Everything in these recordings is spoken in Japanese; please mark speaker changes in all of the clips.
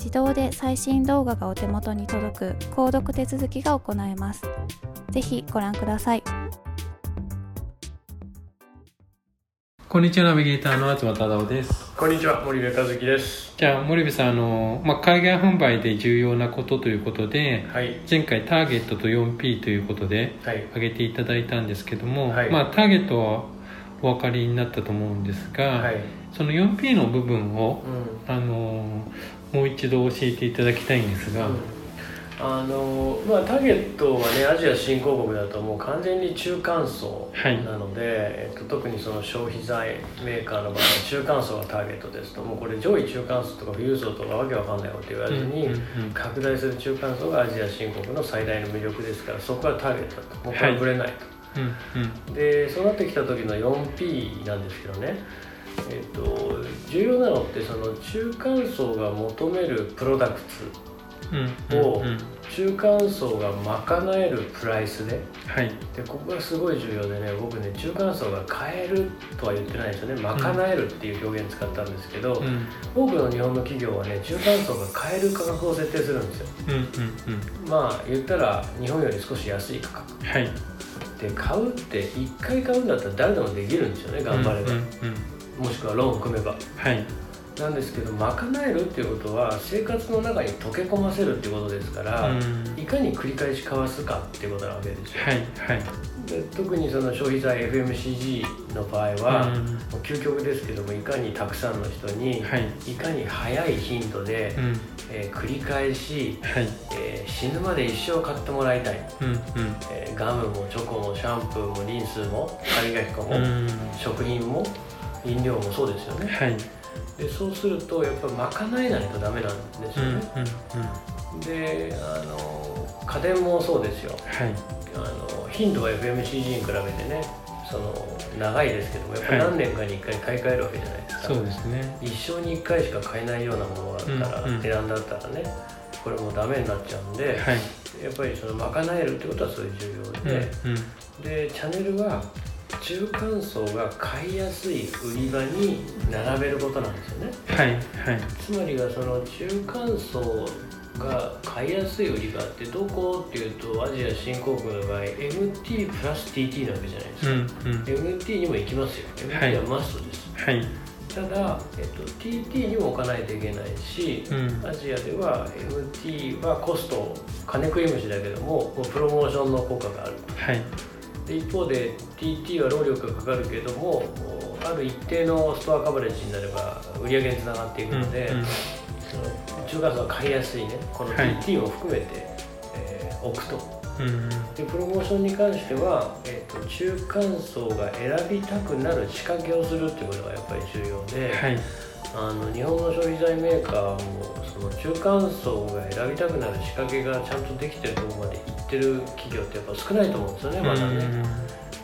Speaker 1: 自動で最新動画がお手元に届く購読手続きが行えます。ぜひご覧ください。
Speaker 2: こんにちは、ナビゲーターの東忠夫です。
Speaker 3: こんにちは、森部和樹です。
Speaker 2: じゃあ、森部さん、あの、まあ、海外販売で重要なことということで、はい、前回ターゲットと 4P ということで、はい、挙げていただいたんですけども、はい、まあ、ターゲットはお分かりになったと思うんですが、はい、その 4P の部分を、うん、あのもう一度教えていただきたいんですが、うん、
Speaker 3: あのまあ、ターゲットはねアジア新興国だともう完全に中間層なので、はい、えっと、特にその消費財メーカーの場合は中間層がターゲットですと。もうこれ上位中間層とか富裕層とかわけわかんないこと言わずに、拡大する中間層がアジア新興国の最大の魅力ですからそこはターゲットだと。もうこれぶれないと。はいでそうなってきた時の 4P なんですけどね。えーと、重要なのってその中間層が求めるプロダクツを中間層が賄えるプライスで,、はい、でここがすごい重要でね僕ね中間層が買えるとは言ってないですよね。賄えるっていう表現使ったんですけど、うん、多くの日本の企業はね中間層が買える価格を設定するんですよ、うんうんうん、まあ言ったら日本より少し安い価格、はい、で買うって1回買うんだったら誰でもできるんですよね頑張れば、もしくはローンを組めば。はい。なんですけど賄えるっていうことは生活の中に溶け込ませるっていうことですから、いかに繰り返し交わすかっていうことなわけですよ、はいはい、で特にその消費財 FMCG の場合は、もう究極ですけどもいかにたくさんの人に、はい、いかに早い頻度で、うん、えー、繰り返し、はい。えー、死ぬまで一生買ってもらいたい、うんうん。えー、ガムもチョコもシャンプーもリンスも歯磨き粉も、食品も飲料もそうですよね、はい、でそうするとやっぱり賄えないとダメなんですよね、うんうんうん、であの家電もそうですよ、はい、あの頻度は FMCG に比べてねその長いですけどもやっぱ何年かに1回買い替えるわけじゃないですか、はい、そうですね。一生に1回しか買えないようなものがあったら、うんうん、値段だったらねこれもダメになっちゃうんで、はい、やっぱりその賄えるってことはそういう重要で、うんうん、でチャンネルは中間層が買いやすい売り場に並べることなんですよね。はいはい、つまりがその中間層が買いやすい売り場ってどこっていうとアジア新興国の場合 MT プラス TT なわけじゃないですか、うんうん、MT にも行きますよ。MT はマストです、はい、ただ、えっと、TT にも置かないといけないし、うん、アジアでは MT はコスト金食い虫だけどもプロモーションの効果がある、はい。で一方で TT は労力がかかるけれどもある一定のストアカバレッジになれば売り上げにつながっていくので、うんうん、中華層が買いやすいね。この TT を含めて、はい、えー、置くと。うん、でプロモーションに関しては、えーと、中間層が選びたくなる仕掛けをするっていうことがやっぱり重要で、はい、あの日本の消費財メーカーもその中間層が選びたくなる仕掛けがちゃんとできてるところまでいってる企業ってやっぱ少ないと思うんですよねまだね。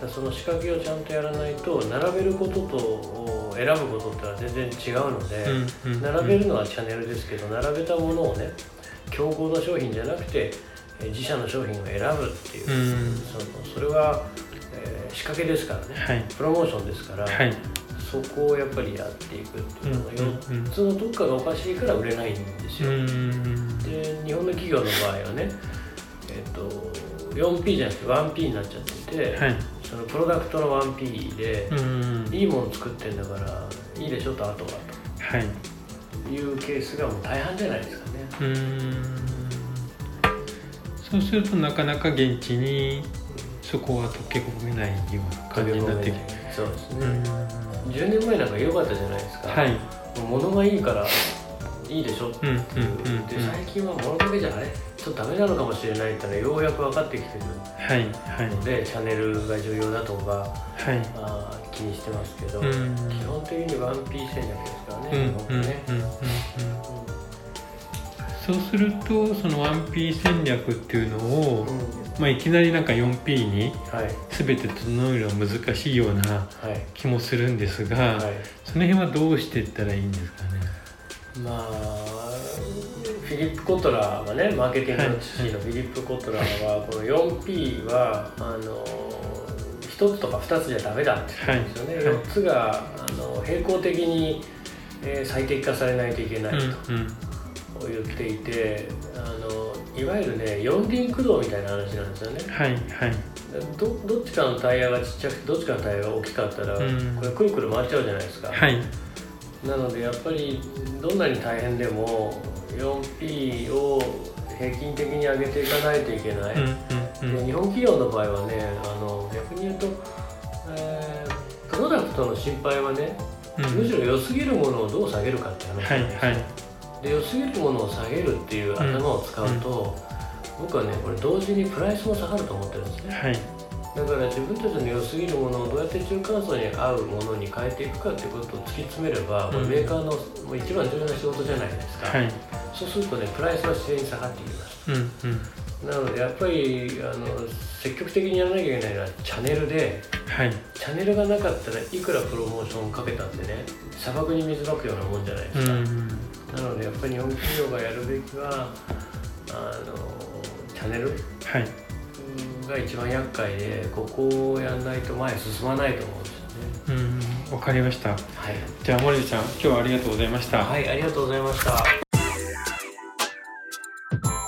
Speaker 3: だその仕掛けをちゃんとやらないと並べることと選ぶことってのは全然違うので、うんうん、並べるのはチャンネルですけど並べたものをね競合の商品じゃなくて自社の商品を選ぶっていう、うん、そのそれは、えー、仕掛けですからね、はい、プロモーションですから、はい、そこをやっぱりやっていくっていうのが4つのどっかがおかしいから売れないんですよ。で日本の企業の場合はね、えーと、4P じゃなくて 1P になっちゃってて、はい、そのプロダクトの 1P で、いいもの作ってんだからいいでしょとあとはと、はい、いうケースがもう大半じゃないですかね。うん。
Speaker 2: そうするとなかなか現地にそこは溶け込めないような感じになってきて。
Speaker 3: そうですね、うん、10年前なんか良かったじゃないですか、はい、物がいいからいいでしょ？って言って、最近は物だけじゃない？ちょっとダメなのかもしれないってのはようやく分かってきてる。ので、はいはい、チャンネルが重要だとか、はい、あ気にしてますけど、基本的に 1P 戦略ですからね、日本ね。
Speaker 2: そうするとその 1P 戦略っていうのを、うん、まあ、いきなりなんか 4P に全て整えるのは難しいような気もするんですが、はいはい、その辺はどうしていったらいいんですかね？
Speaker 3: まあフィリップ・コトラーはねマーケティングの父のフィリップ・コトラーはこの 4P はあの1つとか2つじゃダメだって言うんですよね、はい、4つがあの並行的に、えー、最適化されないといけないと。言っていてあのいわゆるね四輪駆動みたいな話なんですよね。はいはい。どどっちかのタイヤがちっちゃくてどっちかのタイヤが大きかったら、うん、これくるくる回っちゃうじゃないですか。はい、なのでやっぱりどんなに大変でも 4P を平均的に上げていかないといけない。うんうん、で日本企業の場合はねあの逆に言うと、えー、プロダクトの心配はね、むしろ良すぎるものをどう下げるかって話ですよ。はいはい。で良すぎるものを下げるっていう頭を使うと、うん、僕はねこれ同時にプライスも下がると思ってるんですね、はい、だから自分たちの良すぎるものをどうやって中間層に合うものに変えていくかっていうことを突き詰めれば、これメーカーのもう一番重要な仕事じゃないですか、はい、そうするとねプライスは自然に下がっていきます、うんうん。なのでやっぱりあの積極的にやらなきゃいけないのはチャンネルで、はい、チャンネルがなかったらいくらプロモーションかけたってね砂漠に水まくようなもんじゃないですか、うんうん。なのでやっぱり日本企業がやるべきはあのチャンネル、はい、が一番厄介でここをやらないと前進まないと思うんですよね。
Speaker 2: うんわかりました。はい。じゃあ森ちゃん今日はありがとうございました。
Speaker 3: はいありがとうございました。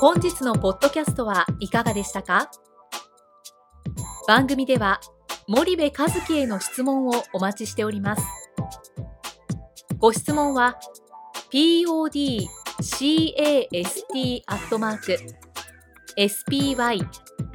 Speaker 4: 本日のポッドキャストはいかがでしたか？番組では森部和樹への質問をお待ちしております。ご質問は podcast アットマーク